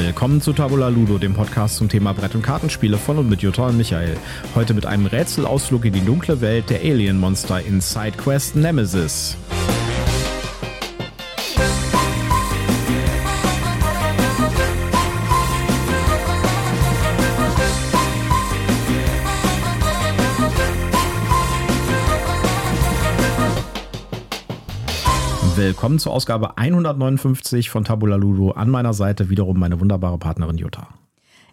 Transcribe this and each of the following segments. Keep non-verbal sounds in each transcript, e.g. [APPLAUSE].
Willkommen zu Tabula Ludo, dem Podcast zum Thema Brett- und Kartenspiele von und mit Jutta und Michael. Heute mit einem Rätselausflug in die dunkle Welt der Alien-Monster in SideQuest Nemesis. Willkommen zur Ausgabe 159 von Tabula Ludo. An meiner Seite wiederum meine wunderbare Partnerin Jutta.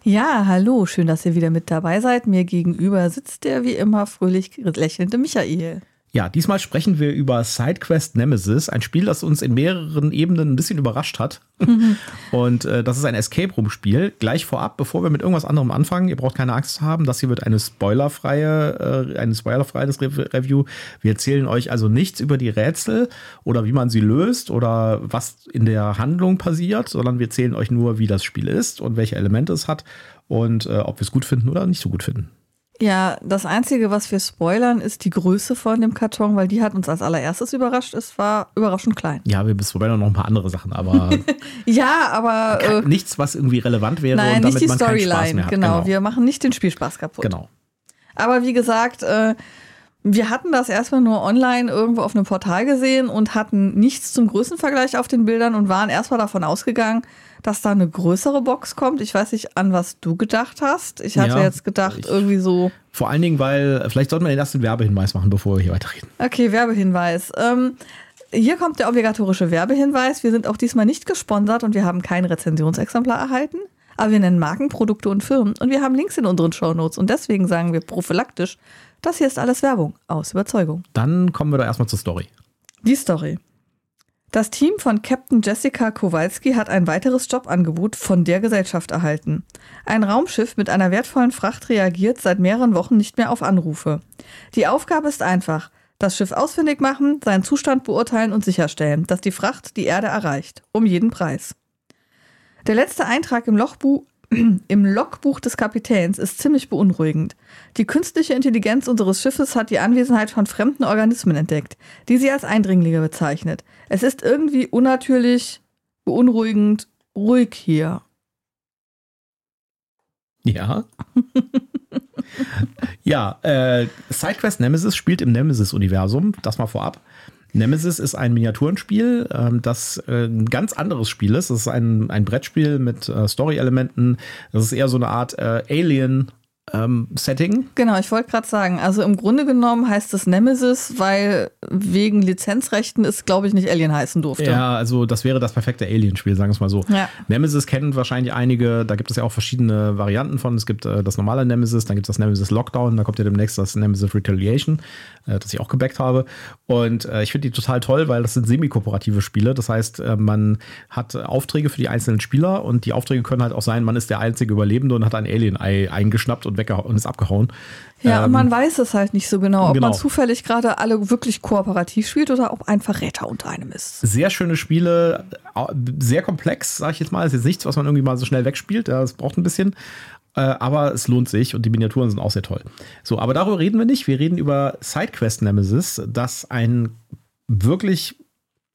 Ja, hallo, schön, dass ihr wieder mit dabei seid. Mir gegenüber sitzt der wie immer fröhlich lächelnde Michael. Ja, diesmal sprechen wir über SideQuest Nemesis, ein Spiel, das uns in mehreren Ebenen ein bisschen überrascht hat. Mhm. [LAUGHS] Und äh, das ist ein Escape Room Spiel. Gleich vorab, bevor wir mit irgendwas anderem anfangen, ihr braucht keine Angst zu haben, das hier wird eine spoilerfreie, äh, eine spoilerfreies Re Review. Wir erzählen euch also nichts über die Rätsel oder wie man sie löst oder was in der Handlung passiert, sondern wir erzählen euch nur, wie das Spiel ist und welche Elemente es hat und äh, ob wir es gut finden oder nicht so gut finden. Ja, das Einzige, was wir spoilern, ist die Größe von dem Karton, weil die hat uns als allererstes überrascht. Es war überraschend klein. Ja, wir spoilern noch ein paar andere Sachen, aber. [LAUGHS] ja, aber. Äh, nichts, was irgendwie relevant wäre nein, und damit nicht die man Storyline. Spaß mehr hat. Genau, genau, wir machen nicht den Spielspaß kaputt. Genau. Aber wie gesagt, äh, wir hatten das erstmal nur online irgendwo auf einem Portal gesehen und hatten nichts zum Größenvergleich auf den Bildern und waren erstmal davon ausgegangen, dass da eine größere Box kommt. Ich weiß nicht, an was du gedacht hast. Ich hatte ja, jetzt gedacht, ich, irgendwie so. Vor allen Dingen, weil, vielleicht sollten wir den ersten Werbehinweis machen, bevor wir hier weiterreden. Okay, Werbehinweis. Ähm, hier kommt der obligatorische Werbehinweis. Wir sind auch diesmal nicht gesponsert und wir haben kein Rezensionsexemplar erhalten. Aber wir nennen Marken, Produkte und Firmen und wir haben Links in unseren Shownotes und deswegen sagen wir prophylaktisch, das hier ist alles Werbung aus Überzeugung. Dann kommen wir doch erstmal zur Story. Die Story. Das Team von Captain Jessica Kowalski hat ein weiteres Jobangebot von der Gesellschaft erhalten. Ein Raumschiff mit einer wertvollen Fracht reagiert seit mehreren Wochen nicht mehr auf Anrufe. Die Aufgabe ist einfach. Das Schiff ausfindig machen, seinen Zustand beurteilen und sicherstellen, dass die Fracht die Erde erreicht. Um jeden Preis. Der letzte Eintrag im Logbuch [CLEARS THROAT] im Logbuch des Kapitäns ist ziemlich beunruhigend. Die künstliche Intelligenz unseres Schiffes hat die Anwesenheit von fremden Organismen entdeckt, die sie als Eindringlinge bezeichnet. Es ist irgendwie unnatürlich, beunruhigend, ruhig hier. Ja. [LAUGHS] ja, äh, SideQuest Nemesis spielt im Nemesis-Universum, das mal vorab. Nemesis ist ein Miniaturenspiel, ähm, das äh, ein ganz anderes Spiel ist. Es ist ein, ein Brettspiel mit äh, Story-Elementen. Das ist eher so eine Art äh, Alien- ähm, Setting. Genau, ich wollte gerade sagen, also im Grunde genommen heißt es Nemesis, weil wegen Lizenzrechten es, glaube ich, nicht Alien heißen durfte. Ja, also das wäre das perfekte Alien-Spiel, sagen wir es mal so. Ja. Nemesis kennen wahrscheinlich einige, da gibt es ja auch verschiedene Varianten von. Es gibt äh, das normale Nemesis, dann gibt es das Nemesis Lockdown, da kommt ja demnächst das Nemesis Retaliation, äh, das ich auch gebackt habe. Und äh, ich finde die total toll, weil das sind semi-kooperative Spiele. Das heißt, äh, man hat Aufträge für die einzelnen Spieler und die Aufträge können halt auch sein, man ist der einzige Überlebende und hat ein Alien-Ei eingeschnappt und und, und ist abgehauen. Ja, ähm, und man weiß es halt nicht so genau, ob genau. man zufällig gerade alle wirklich kooperativ spielt oder ob ein Verräter unter einem ist. Sehr schöne Spiele, sehr komplex, sag ich jetzt mal. Das ist jetzt nichts, was man irgendwie mal so schnell wegspielt. Das braucht ein bisschen. Äh, aber es lohnt sich und die Miniaturen sind auch sehr toll. So, aber darüber reden wir nicht. Wir reden über SideQuest Nemesis, das ein wirklich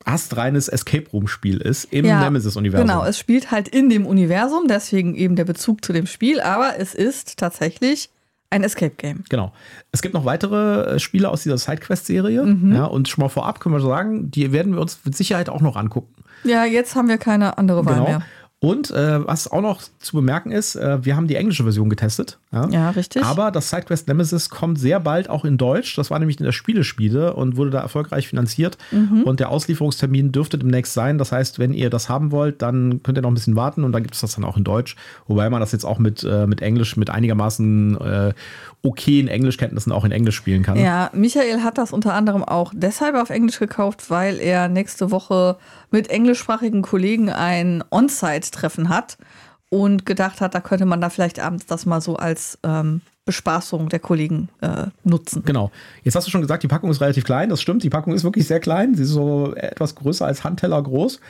astreines Escape Room Spiel ist im ja, Nemesis-Universum. Genau, es spielt halt in dem Universum, deswegen eben der Bezug zu dem Spiel, aber es ist tatsächlich ein Escape Game. Genau. Es gibt noch weitere äh, Spiele aus dieser Sidequest-Serie. Mhm. Ja, und schon mal vorab können wir sagen, die werden wir uns mit Sicherheit auch noch angucken. Ja, jetzt haben wir keine andere Wahl genau. mehr. Und äh, was auch noch zu bemerken ist, äh, wir haben die englische Version getestet. Ja? ja, richtig. Aber das SideQuest Nemesis kommt sehr bald auch in Deutsch. Das war nämlich in der Spielespiele und wurde da erfolgreich finanziert. Mhm. Und der Auslieferungstermin dürfte demnächst sein. Das heißt, wenn ihr das haben wollt, dann könnt ihr noch ein bisschen warten und dann gibt es das dann auch in Deutsch. Wobei man das jetzt auch mit, äh, mit Englisch, mit einigermaßen äh, okayen Englischkenntnissen auch in Englisch spielen kann. Ja, Michael hat das unter anderem auch deshalb auf Englisch gekauft, weil er nächste Woche mit englischsprachigen Kollegen ein On-Site-Treffen hat und gedacht hat, da könnte man da vielleicht abends das mal so als ähm, Bespaßung der Kollegen äh, nutzen. Genau. Jetzt hast du schon gesagt, die Packung ist relativ klein. Das stimmt, die Packung ist wirklich sehr klein. Sie ist so etwas größer als Handteller groß.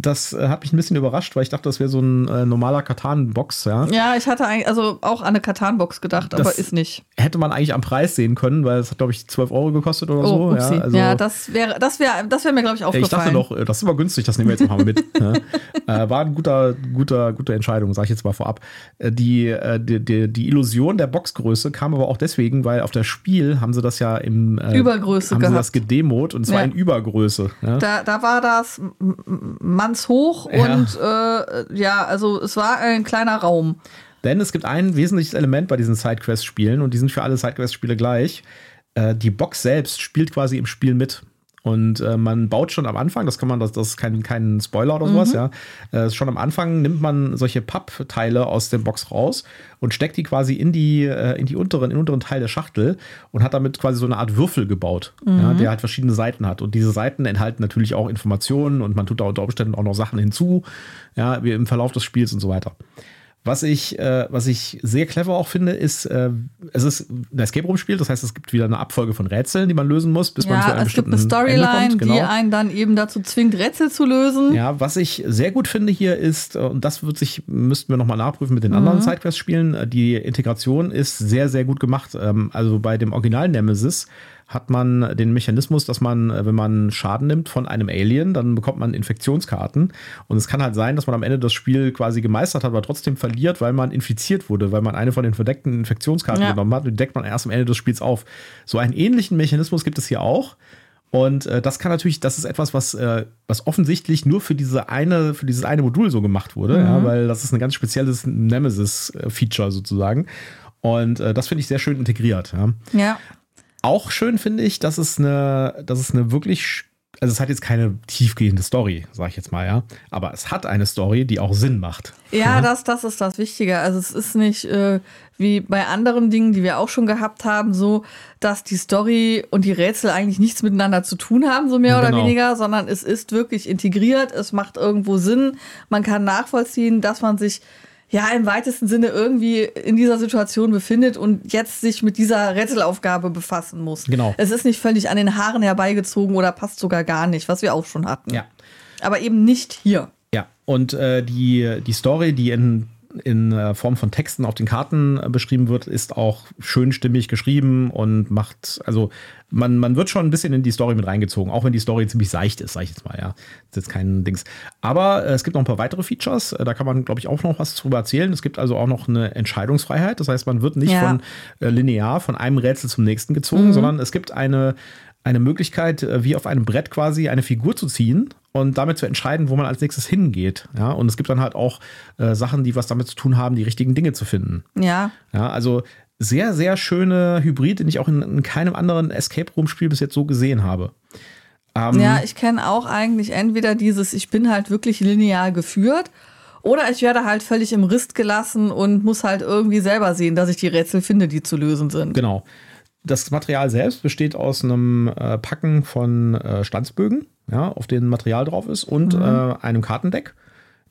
Das äh, hat mich ein bisschen überrascht, weil ich dachte, das wäre so ein äh, normaler Katan-Box. Ja? ja, ich hatte eigentlich also auch an eine Katan-Box gedacht, das aber ist nicht. Hätte man eigentlich am Preis sehen können, weil es hat, glaube ich, 12 Euro gekostet oder oh, so. Upsie. Ja, also, ja, das wäre das wär, das wär mir, glaube ich, aufgefallen. Ich dachte doch, das ist immer günstig, das nehmen wir jetzt mal mit. ja. [LAUGHS] äh, war eine guter, guter, gute Entscheidung, sage ich jetzt mal vorab. Äh, die, äh, die, die, die, Illusion der Boxgröße kam aber auch deswegen, weil auf das Spiel haben sie das ja im äh, Übergröße haben gehabt. sie das gedemot und zwar ja. in Übergröße. Da, da war das mannshoch und äh, ja, also es war ein kleiner Raum. Denn es gibt ein wesentliches Element bei diesen Sidequest-Spielen und die sind für alle Sidequest-Spiele gleich. Äh, die Box selbst spielt quasi im Spiel mit. Und äh, man baut schon am Anfang, das kann man, das, das ist kein, kein Spoiler oder sowas, mhm. ja. Äh, schon am Anfang nimmt man solche Pappteile aus der Box raus und steckt die quasi in die, äh, in die unteren, in den unteren Teil der Schachtel und hat damit quasi so eine Art Würfel gebaut, mhm. ja, der halt verschiedene Seiten hat. Und diese Seiten enthalten natürlich auch Informationen und man tut da unter Umständen auch noch Sachen hinzu, ja, wie im Verlauf des Spiels und so weiter. Was ich, äh, was ich sehr clever auch finde, ist, äh, es ist ein Escape Room Spiel, das heißt, es gibt wieder eine Abfolge von Rätseln, die man lösen muss, bis ja, man zu einem es gibt eine Storyline, genau. die einen dann eben dazu zwingt, Rätsel zu lösen. Ja, was ich sehr gut finde hier ist, äh, und das wird sich, müssten wir nochmal nachprüfen mit den mhm. anderen Sidequest-Spielen, äh, die Integration ist sehr, sehr gut gemacht. Ähm, also bei dem Original Nemesis hat man den Mechanismus, dass man, äh, wenn man Schaden nimmt von einem Alien, dann bekommt man Infektionskarten. Und es kann halt sein, dass man am Ende das Spiel quasi gemeistert hat, aber trotzdem verliert, weil man infiziert wurde, weil man eine von den verdeckten Infektionskarten ja. genommen hat. Und die deckt man erst am Ende des Spiels auf. So einen ähnlichen Mechanismus gibt es hier auch. Und äh, das kann natürlich, das ist etwas, was, äh, was offensichtlich nur für diese eine, für dieses eine Modul so gemacht wurde, mhm. ja, weil das ist ein ganz spezielles Nemesis-Feature sozusagen. Und äh, das finde ich sehr schön integriert. Ja. ja. Auch schön finde ich, dass es eine, dass es eine wirklich, also es hat jetzt keine tiefgehende Story, sage ich jetzt mal, ja. Aber es hat eine Story, die auch Sinn macht. Ja, ja. Das, das ist das Wichtige. Also es ist nicht äh, wie bei anderen Dingen, die wir auch schon gehabt haben, so, dass die Story und die Rätsel eigentlich nichts miteinander zu tun haben, so mehr ja, genau. oder weniger, sondern es ist wirklich integriert, es macht irgendwo Sinn, man kann nachvollziehen, dass man sich ja im weitesten Sinne irgendwie in dieser Situation befindet und jetzt sich mit dieser Rätselaufgabe befassen muss. Genau. Es ist nicht völlig an den Haaren herbeigezogen oder passt sogar gar nicht, was wir auch schon hatten. Ja. Aber eben nicht hier. Ja, und äh, die, die Story, die in in äh, Form von Texten auf den Karten äh, beschrieben wird, ist auch schön stimmig geschrieben und macht, also man, man wird schon ein bisschen in die Story mit reingezogen, auch wenn die Story ziemlich seicht ist, sag ich jetzt mal, ja. Das ist jetzt kein Dings. Aber äh, es gibt noch ein paar weitere Features, da kann man, glaube ich, auch noch was drüber erzählen. Es gibt also auch noch eine Entscheidungsfreiheit, das heißt, man wird nicht ja. von äh, linear von einem Rätsel zum nächsten gezogen, mhm. sondern es gibt eine eine Möglichkeit, wie auf einem Brett quasi eine Figur zu ziehen und damit zu entscheiden, wo man als nächstes hingeht. Ja, und es gibt dann halt auch äh, Sachen, die was damit zu tun haben, die richtigen Dinge zu finden. Ja. Ja, also sehr, sehr schöne Hybrid, den ich auch in, in keinem anderen Escape Room Spiel bis jetzt so gesehen habe. Ähm, ja, ich kenne auch eigentlich entweder dieses, ich bin halt wirklich linear geführt oder ich werde halt völlig im Rist gelassen und muss halt irgendwie selber sehen, dass ich die Rätsel finde, die zu lösen sind. Genau. Das Material selbst besteht aus einem äh, Packen von äh, Stanzbögen, ja, auf denen Material drauf ist, und mhm. äh, einem Kartendeck.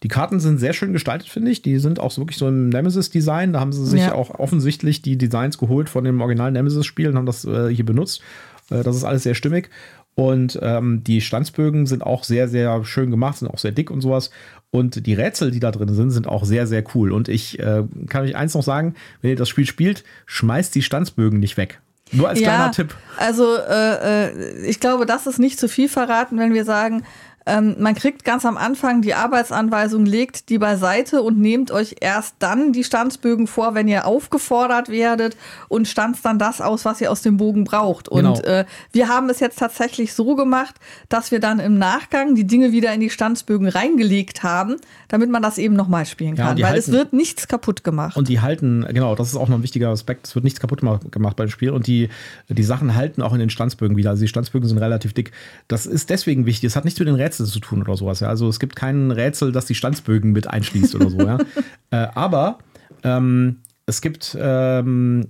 Die Karten sind sehr schön gestaltet, finde ich. Die sind auch so wirklich so im Nemesis-Design. Da haben sie sich ja. auch offensichtlich die Designs geholt von dem originalen Nemesis-Spiel und haben das äh, hier benutzt. Äh, das ist alles sehr stimmig. Und ähm, die Stanzbögen sind auch sehr, sehr schön gemacht, sind auch sehr dick und sowas. Und die Rätsel, die da drin sind, sind auch sehr, sehr cool. Und ich äh, kann euch eins noch sagen, wenn ihr das Spiel spielt, schmeißt die Stanzbögen nicht weg. Nur als ja, kleiner Tipp. Also äh, äh, ich glaube, das ist nicht zu viel verraten, wenn wir sagen, ähm, man kriegt ganz am Anfang die Arbeitsanweisung, legt die beiseite und nehmt euch erst dann die Stanzbögen vor, wenn ihr aufgefordert werdet und stanzt dann das aus, was ihr aus dem Bogen braucht. Und genau. äh, wir haben es jetzt tatsächlich so gemacht, dass wir dann im Nachgang die Dinge wieder in die Stanzbögen reingelegt haben, damit man das eben nochmal spielen kann. Ja, weil halten, es wird nichts kaputt gemacht. Und die halten, genau, das ist auch noch ein wichtiger Aspekt, es wird nichts kaputt gemacht beim Spiel und die, die Sachen halten auch in den Stanzbögen wieder. Also die Stanzbögen sind relativ dick. Das ist deswegen wichtig. Es hat nichts mit den Rätseln Rätsel zu tun oder sowas. Ja. Also es gibt kein Rätsel, das die Stanzbögen mit einschließt oder so. Ja. [LAUGHS] äh, aber ähm, es gibt ähm,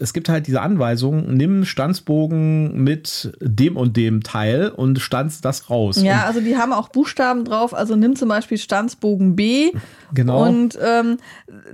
es gibt halt diese Anweisung, nimm Stanzbogen mit dem und dem Teil und stanz das raus. Ja, und also die haben auch Buchstaben drauf. Also nimm zum Beispiel Stanzbogen B Genau. und ähm,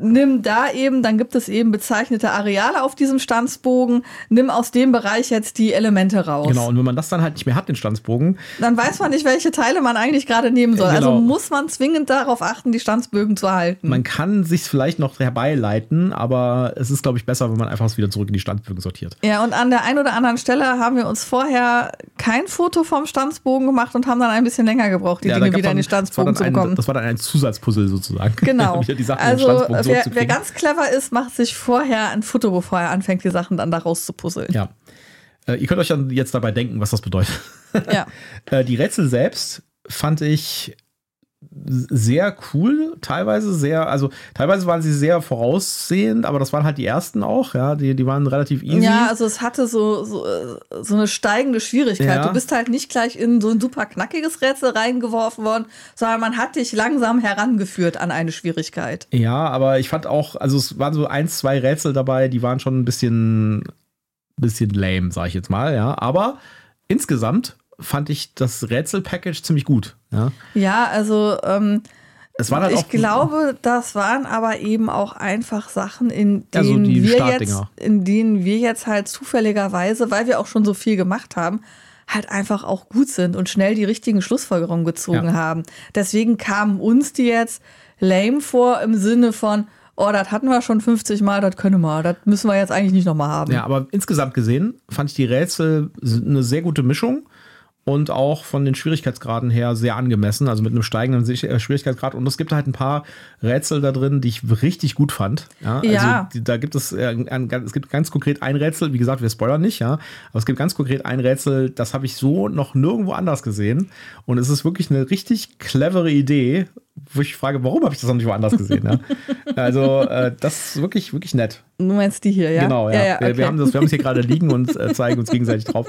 nimm da eben, dann gibt es eben bezeichnete Areale auf diesem Stanzbogen. Nimm aus dem Bereich jetzt die Elemente raus. Genau, und wenn man das dann halt nicht mehr hat, den Stanzbogen, Dann weiß man nicht, welche Teile man eigentlich gerade nehmen soll. Also Genau. muss man zwingend darauf achten, die Stanzbögen zu halten. man kann sich vielleicht noch herbeileiten, aber es ist, glaube ich, besser, wenn man einfach wieder zurück in die Stanzbögen sortiert. Ja, und an der einen oder anderen Stelle haben wir uns vorher kein Foto vom Stanzbogen gemacht und haben dann ein bisschen länger gebraucht, die Ja, Dinge wieder in die Stanzbogen zu bekommen. Ein, das war dann ein Zusatzpuzzle sozusagen. [LAUGHS] Genau. also wer, wer ganz clever ist, macht sich vorher ein Foto, bevor er anfängt, die Sachen dann da rauszupuzzeln. Ja. Äh, ihr könnt euch dann jetzt dabei denken, was das bedeutet. Ja. [LAUGHS] Äh, die Rätsel selbst fand ich sehr cool, teilweise sehr, also teilweise waren sie sehr voraussehend, aber das waren halt die ersten auch, ja, die, die waren relativ easy. Ja, also es hatte so, so, äh, so eine steigende Schwierigkeit. Ja. Du bist halt nicht gleich in so ein super knackiges Rätsel reingeworfen worden, sondern man hat dich langsam herangeführt an eine Schwierigkeit. Ja, aber ich fand auch, also es waren so ein, zwei Rätsel dabei, die waren schon ein bisschen, bisschen lame, sag ich jetzt mal, ja. Aber insgesamt fand ich das Rätsel-Package ziemlich gut. Ja. Ja, also ähm, Es waren halt ich auch, glaube, das waren aber eben auch einfach Sachen, in denen die wir jetzt, in denen wir jetzt halt zufälligerweise, weil wir auch schon so viel gemacht haben, halt einfach auch gut sind und schnell die richtigen Schlussfolgerungen gezogen Ja. haben. Deswegen kamen uns die jetzt lame vor im Sinne von, oh, das hatten wir schon 50 Mal, das können wir, das müssen wir jetzt eigentlich nicht nochmal haben. Ja, aber insgesamt gesehen fand ich die Rätsel eine sehr gute Mischung und auch von den Schwierigkeitsgraden her sehr angemessen, also mit einem steigenden äh, Schwierigkeitsgrad. Und es gibt halt ein paar Rätsel da drin, die ich richtig gut fand. Ja, Ja. Also die, da gibt es, äh, ein, es gibt ganz konkret ein Rätsel, wie gesagt, wir spoilern nicht, ja, aber es gibt ganz konkret ein Rätsel, das habe ich so noch nirgendwo anders gesehen. Und es ist wirklich eine richtig clevere Idee, wo ich frage, warum habe ich das noch nicht woanders gesehen? Ja? [LAUGHS] Also, äh, das ist wirklich, wirklich nett. Du meinst die hier, ja? Genau, ja. wir, okay. wir, haben das, wir haben es hier gerade [LAUGHS] liegen und äh, zeigen uns gegenseitig drauf.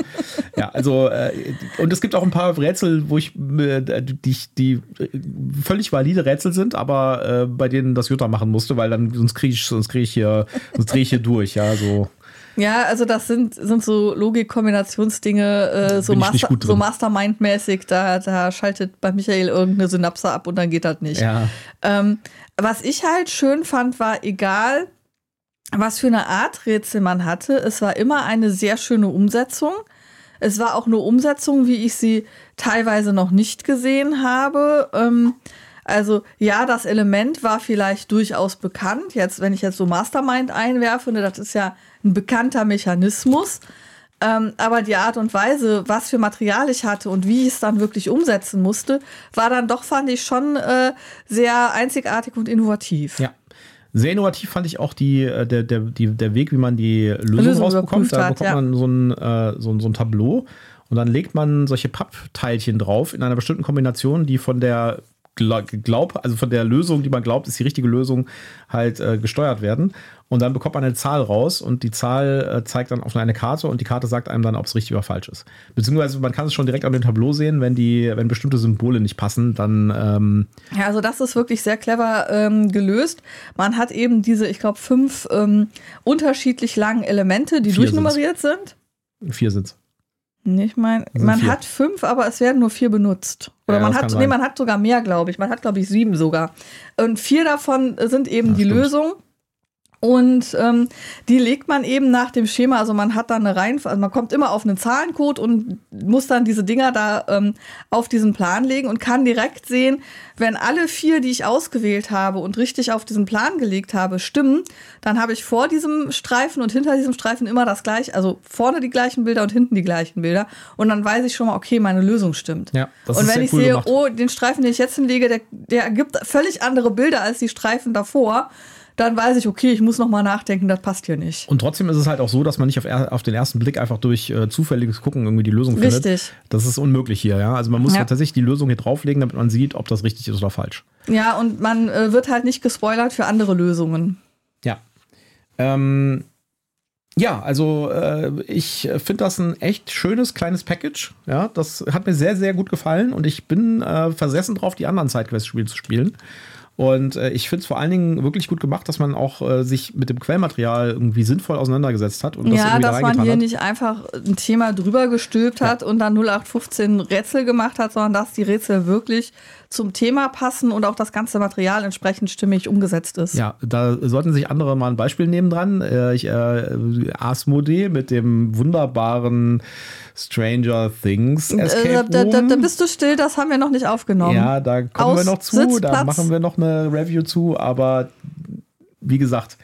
Ja, also, äh, und es gibt auch ein paar Rätsel, wo ich, äh, die, die äh, völlig valide Rätsel sind, aber äh, bei denen das Jutta machen musste, weil dann, sonst kriege ich, sonst kriege ich hier, sonst drehe ich hier durch, ja, so. Ja, also das sind, sind so Logik-Kombinationsdinge, äh, so, Master, so Mastermind-mäßig, da, da schaltet bei Michael irgendeine Synapse ab und dann geht das nicht. Ja. Ähm, was ich halt schön fand, war egal, was für eine Art Rätsel man hatte, es war immer eine sehr schöne Umsetzung. Es war auch eine Umsetzung, wie ich sie teilweise noch nicht gesehen habe. Ähm, also ja, das Element war vielleicht durchaus bekannt. Jetzt, wenn ich jetzt so Mastermind einwerfe, ne, das ist ja ein bekannter Mechanismus. Ähm, aber die Art und Weise, was für Material ich hatte und wie ich es dann wirklich umsetzen musste, war dann doch, fand ich, schon äh, sehr einzigartig und innovativ. Ja. Sehr innovativ fand ich auch die, äh, der, der, die, der Weg, wie man die Lösung, Lösung rausbekommt. Da hat, bekommt ja. man so ein, äh, so, ein, so ein Tableau und dann legt man solche Pappteilchen drauf in einer bestimmten Kombination, die von der glaub, also von der Lösung, die man glaubt, ist die richtige Lösung, halt äh, gesteuert werden. Und dann bekommt man eine Zahl raus und die Zahl äh, zeigt dann auf eine Karte und die Karte sagt einem dann, ob es richtig oder falsch ist. Beziehungsweise man kann es schon direkt an dem Tableau sehen, wenn die, wenn bestimmte Symbole nicht passen, dann ähm, Ja, also das ist wirklich sehr clever ähm, gelöst. Man hat eben diese, ich glaube, fünf ähm, unterschiedlich langen Elemente, die durchnummeriert sind. vier sind's. Ich meine, sind man vier. hat fünf, aber es werden nur vier benutzt. Oder Ja, man das hat, nee, sein. man hat sogar mehr, glaube ich. Man hat, glaube ich, sieben sogar. Und vier davon sind eben Ja, die stimmt. Lösung. Und ähm, die legt man eben nach dem Schema, also man hat dann eine Reihenfolge, also man kommt immer auf einen Zahlencode und muss dann diese Dinger da ähm, auf diesen Plan legen und kann direkt sehen, wenn alle vier, die ich ausgewählt habe und richtig auf diesen Plan gelegt habe, stimmen, dann habe ich vor diesem Streifen und hinter diesem Streifen immer das gleiche, also vorne die gleichen Bilder und hinten die gleichen Bilder. Und dann weiß ich schon mal, okay, meine Lösung stimmt. Ja, das und ist wenn ich cool sehe, gemacht. oh, den Streifen, den ich jetzt hinlege, der, der ergibt völlig andere Bilder als die Streifen davor, dann weiß ich, okay, ich muss noch mal nachdenken, das passt hier nicht. Und trotzdem ist es halt auch so, dass man nicht auf, auf den ersten Blick einfach durch äh, zufälliges Gucken irgendwie die Lösung findet. Richtig. Das ist unmöglich hier, ja. Also man muss Ja. tatsächlich die Lösung hier drauflegen, damit man sieht, ob das richtig ist oder falsch. Ja, und man äh, wird halt nicht gespoilert für andere Lösungen. Ja. Ähm, ja, also äh, ich finde das ein echt schönes kleines Package. Ja, das hat mir sehr, sehr gut gefallen und ich bin äh, versessen drauf, die anderen Sidequest-Spiele zu spielen. Und äh, ich finde es vor allen Dingen wirklich gut gemacht, dass man auch äh, sich mit dem Quellmaterial irgendwie sinnvoll auseinandergesetzt hat. Und das ja, irgendwie da dass man hier hat. nicht einfach ein Thema drüber gestülpt hat und dann 0815 Rätsel gemacht hat, sondern dass die Rätsel wirklich zum Thema passen und auch das ganze Material entsprechend stimmig umgesetzt ist. Ja, da sollten sich andere mal ein Beispiel nehmen dran. Äh, ich, äh, Asmodee mit dem wunderbaren Stranger Things Äh, Escape da, da, Room. da bist du still, das haben wir noch nicht aufgenommen. Ja, da kommen Aus wir noch zu, Sitzplatz. da machen wir noch eine Review zu, aber wie gesagt,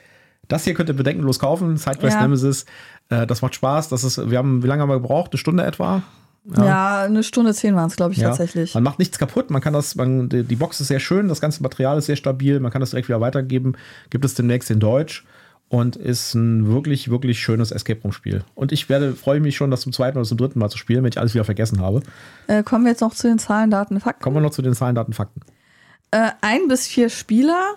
das hier könnt ihr bedenkenlos kaufen, SideQuest Ja. Nemesis. Äh, das macht Spaß. Das ist, wir haben, wie lange haben wir gebraucht? Eine Stunde etwa? Ja, eine Stunde zehn waren es, glaube ich, Ja. tatsächlich. Man macht nichts kaputt, man kann das, man, die, die Box ist sehr schön, das ganze Material ist sehr stabil, man kann das direkt wieder weitergeben. Gibt es demnächst in Deutsch und ist ein wirklich, wirklich schönes Escape Room Spiel. Und ich werde, freue mich schon, das zum zweiten oder zum dritten Mal zu spielen, wenn ich alles wieder vergessen habe. Äh, kommen wir jetzt noch zu den Zahlen, Daten, Fakten. Kommen wir noch zu den Zahlen, Daten, Fakten. Äh, ein bis vier Spieler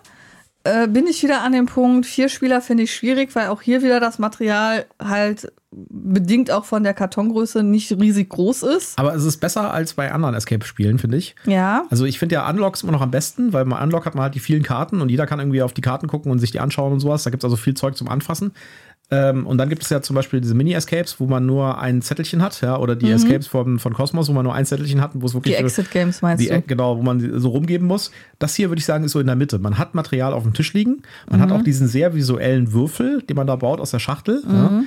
äh, bin ich wieder an dem Punkt. Vier Spieler finde ich schwierig, weil auch hier wieder das Material halt bedingt auch von der Kartongröße nicht riesig groß ist. Aber es ist besser als bei anderen Escape-Spielen, finde ich. Ja. Also ich finde ja Unlocks immer noch am besten, weil bei Unlock hat man halt die vielen Karten und jeder kann irgendwie auf die Karten gucken und sich die anschauen und sowas. Da gibt es also viel Zeug zum Anfassen. Ähm, und dann gibt es ja zum Beispiel diese Mini-Escapes, wo man nur ein Zettelchen hat, ja, oder die Escapes von, von Cosmos, wo man nur ein Zettelchen hat, wo es wirklich Die für- Exit Games meinst die, du? genau, wo man so rumgeben muss. Das hier würde ich sagen, ist so in der Mitte. Man hat Material auf dem Tisch liegen. Man hat auch diesen sehr visuellen Würfel, den man da baut aus der Schachtel, ja,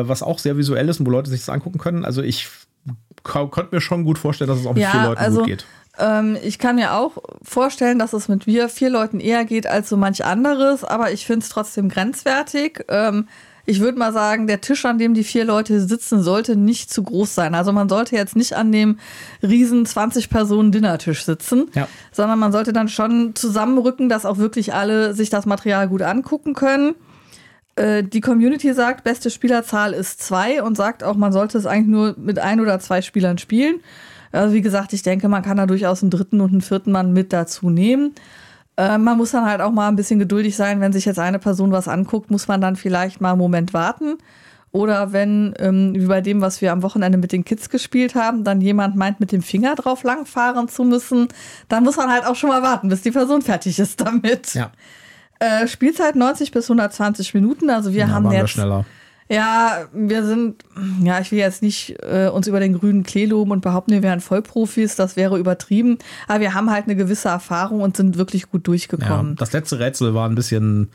äh, was auch sehr visuell ist und wo Leute sich das angucken können. Also ich ko- konnte mir schon gut vorstellen, dass es auch mit Ja, vier Leuten also- gut geht. Ähm, ich kann mir auch vorstellen, dass es mit wir vier Leuten eher geht als so manch anderes, aber ich finde es trotzdem grenzwertig. Ähm, ich würde mal sagen, der Tisch, an dem die vier Leute sitzen, sollte nicht zu groß sein. Also man sollte jetzt nicht an dem riesen 20 Personen Dinnertisch sitzen, Ja. sondern man sollte dann schon zusammenrücken, dass auch wirklich alle sich das Material gut angucken können. Äh, Die Community sagt, beste Spielerzahl ist zwei und sagt auch, man sollte es eigentlich nur mit ein oder zwei Spielern spielen. Also wie gesagt, ich denke, man kann da durchaus einen dritten und einen vierten Mann mit dazu nehmen. Äh, man muss dann halt auch mal ein bisschen geduldig sein, wenn sich jetzt eine Person was anguckt, muss man dann vielleicht mal einen Moment warten. Oder wenn, ähm, wie bei dem, was wir am Wochenende mit den Kids gespielt haben, dann jemand meint, mit dem Finger drauf langfahren zu müssen, dann muss man halt auch schon mal warten, bis die Person fertig ist damit. Ja, Äh, Spielzeit 90 bis 120 Minuten. Also wir da haben waren wir jetzt. schneller. Ja, wir sind, ja, ich will jetzt nicht äh, uns über den grünen Klee loben und behaupten, wir wären Vollprofis, das wäre übertrieben. Aber wir haben halt eine gewisse Erfahrung und sind wirklich gut Ja, durchgekommen. das letzte Rätsel war ein bisschen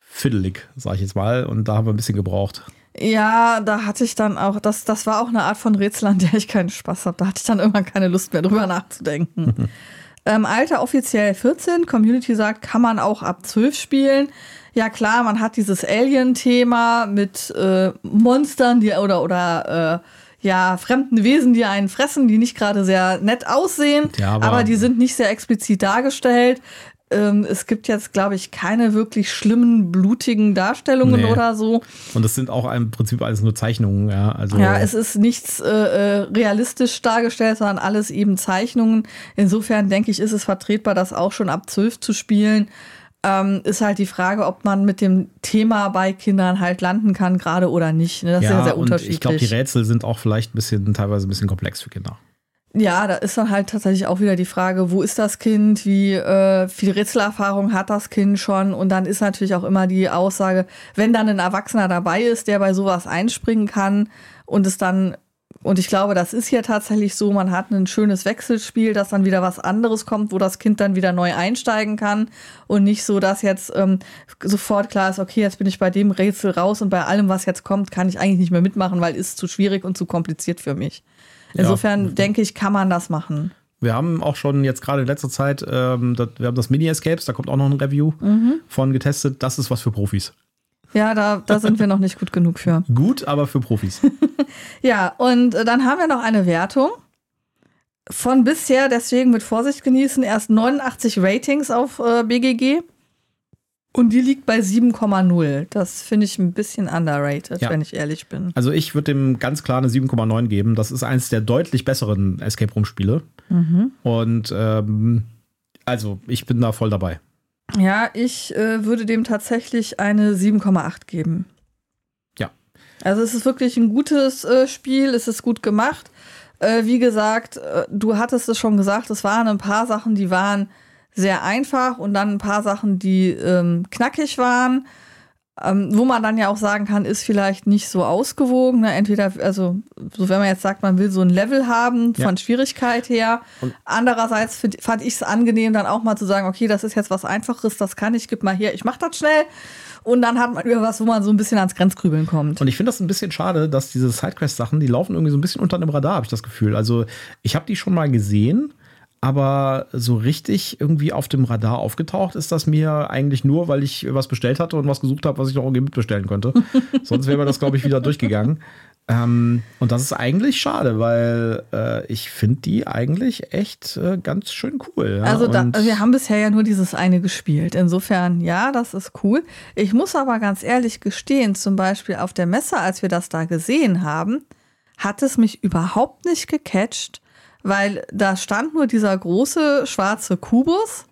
fiddelig, sage ich jetzt mal, und da haben wir ein bisschen gebraucht. Ja, da hatte ich dann auch, das, das war auch eine Art von Rätsel, an der ich keinen Spaß habe. Da hatte ich dann irgendwann keine Lust mehr drüber nachzudenken. [LAUGHS] ähm, Alter offiziell 14, Community sagt, kann man auch ab 12 spielen. Ja klar, man hat dieses Alien-Thema mit äh, Monstern, die oder oder äh, ja fremden Wesen, die einen fressen, die nicht gerade sehr nett aussehen, Ja, aber- aber die sind nicht sehr explizit dargestellt. Ähm, es gibt jetzt, glaube ich, keine wirklich schlimmen, blutigen Darstellungen Nee. oder so. Und das sind auch im Prinzip alles nur Zeichnungen, ja. Also Ja, es ist nichts äh, äh, realistisch dargestellt, sondern alles eben Zeichnungen. Insofern denke ich, ist es vertretbar, das auch schon ab 12 zu spielen. Ähm, ist halt die Frage, ob man mit dem Thema bei Kindern halt landen kann, gerade oder nicht. Ne? Das ist ja sehr unterschiedlich. ich glaube, die Rätsel sind auch vielleicht ein bisschen, teilweise ein bisschen komplex für Kinder. Ja, da ist dann halt tatsächlich auch wieder die Frage, wo ist das Kind, wie äh, viel Rätselerfahrung hat das Kind schon und dann ist natürlich auch immer die Aussage, wenn dann ein Erwachsener dabei ist, der bei sowas einspringen kann und es dann und ich glaube, das ist hier tatsächlich so, man hat ein schönes Wechselspiel, dass dann wieder was anderes kommt, wo das Kind dann wieder neu einsteigen kann und nicht so, dass jetzt ähm, sofort klar ist, okay, jetzt bin ich bei dem Rätsel raus und bei allem, was jetzt kommt, kann ich eigentlich nicht mehr mitmachen, weil ist zu schwierig und zu kompliziert für mich. Insofern denke ich, kann man das machen. Wir haben auch schon jetzt gerade in letzter Zeit, ähm, das, wir haben das Mini-Escapes, da kommt auch noch ein Review Mhm. von getestet. Das ist was für Profis. Ja, da, da sind wir noch nicht gut genug für. [LAUGHS] Gut, aber für Profis. [LAUGHS] Ja, und äh, dann haben wir noch eine Wertung von bisher, deswegen mit Vorsicht genießen, erst 89 Ratings auf äh, BGG. Und die liegt bei 7,0. Das finde ich ein bisschen underrated, Ja. wenn ich ehrlich bin. Also ich würde dem ganz klar eine 7,9 geben. Das ist eines der deutlich besseren Escape Room Spiele. Mhm. Und ähm, also ich bin da voll dabei. Ja, ich äh, würde dem tatsächlich eine 7,8 geben. Ja. Also es ist wirklich ein gutes äh, Spiel, es ist gut gemacht. Äh, wie gesagt, äh, du hattest es schon gesagt, es waren ein paar Sachen, die waren sehr einfach und dann ein paar Sachen, die ähm, knackig waren. Ähm, wo man dann ja auch sagen kann, ist vielleicht nicht so ausgewogen. Ne? Entweder, also, so wenn man jetzt sagt, man will so ein Level haben von ja. Schwierigkeit her. Und Andererseits find, fand ich es angenehm, dann auch mal zu sagen, okay, das ist jetzt was Einfaches, das kann ich, gib mal her, ich mach das schnell. Und dann hat man über was, wo man so ein bisschen ans Grenzgrübeln kommt. Und ich finde das ein bisschen schade, dass diese Sidequest-Sachen, die laufen irgendwie so ein bisschen unter dem Radar, habe ich das Gefühl. Also ich habe die schon mal gesehen aber so richtig irgendwie auf dem Radar aufgetaucht ist das mir eigentlich nur, weil ich was bestellt hatte und was gesucht habe, was ich noch irgendwie mitbestellen konnte. [LAUGHS] Sonst wäre mir das, glaube ich, wieder durchgegangen. Ähm, und das ist eigentlich schade, weil äh, ich finde die eigentlich echt äh, ganz schön cool. Ja? Also da, wir haben bisher ja nur dieses eine gespielt. Insofern, ja, das ist cool. Ich muss aber ganz ehrlich gestehen, zum Beispiel auf der Messe, als wir das da gesehen haben, hat es mich überhaupt nicht gecatcht weil da stand nur dieser große schwarze Kubus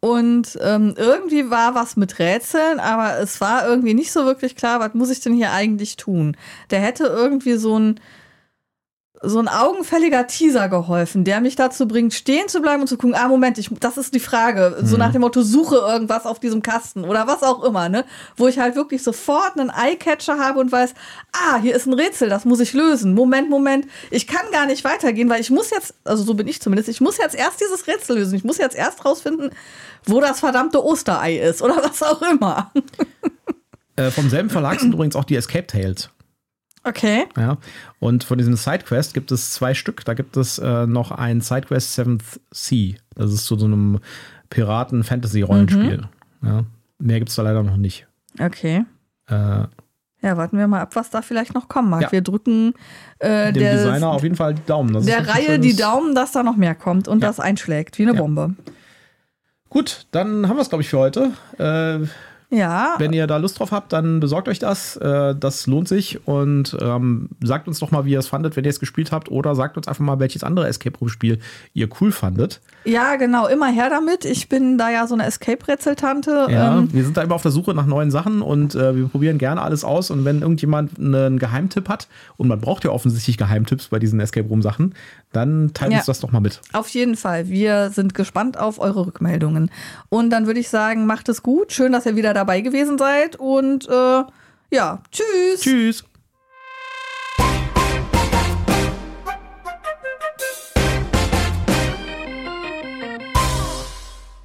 und ähm, irgendwie war was mit Rätseln, aber es war irgendwie nicht so wirklich klar, was muss ich denn hier eigentlich tun. Der hätte irgendwie so ein so ein augenfälliger Teaser geholfen, der mich dazu bringt, stehen zu bleiben und zu gucken, ah, Moment, ich, das ist die Frage. So mhm. nach dem Motto, suche irgendwas auf diesem Kasten oder was auch immer, ne? Wo ich halt wirklich sofort einen Eyecatcher habe und weiß, ah, hier ist ein Rätsel, das muss ich lösen. Moment, Moment, ich kann gar nicht weitergehen, weil ich muss jetzt, also so bin ich zumindest, ich muss jetzt erst dieses Rätsel lösen. Ich muss jetzt erst rausfinden, wo das verdammte Osterei ist oder was auch immer. Äh, vom selben Verlag sind [CLEARS THROAT] übrigens auch die Escape Tales. Okay. Ja. Und von diesen Sidequests gibt es zwei Stück. Da gibt es äh, noch ein Sidequest Seventh Sea. Das ist zu so einem Piraten-Fantasy-Rollenspiel. Mhm. Ja. Mehr gibt es da leider noch nicht. Okay. Äh, ja, warten wir mal ab, was da vielleicht noch kommen mag. Ja. Wir drücken äh, dem der, Designer auf jeden Fall die Daumen. Das der Reihe die Daumen, dass da noch mehr kommt und ja. das einschlägt wie eine ja. Bombe. Gut, dann haben wir es, glaube ich, für heute. Äh, ja. Wenn ihr da Lust drauf habt, dann besorgt euch das. Äh, das lohnt sich. Und ähm, sagt uns doch mal, wie ihr es fandet, wenn ihr es gespielt habt. Oder sagt uns einfach mal, welches andere Escape Room-Spiel ihr cool fandet. Ja, genau. Immer her damit. Ich bin da ja so eine Escape-Rätseltante. Ja, ähm, wir sind da immer auf der Suche nach neuen Sachen und äh, wir probieren gerne alles aus. Und wenn irgendjemand einen Geheimtipp hat, und man braucht ja offensichtlich Geheimtipps bei diesen Escape Room-Sachen, dann teilt ja, uns das doch mal mit. Auf jeden Fall. Wir sind gespannt auf eure Rückmeldungen. Und dann würde ich sagen, macht es gut. Schön, dass ihr wieder dabei gewesen seid. Und äh, ja, tschüss. Tschüss.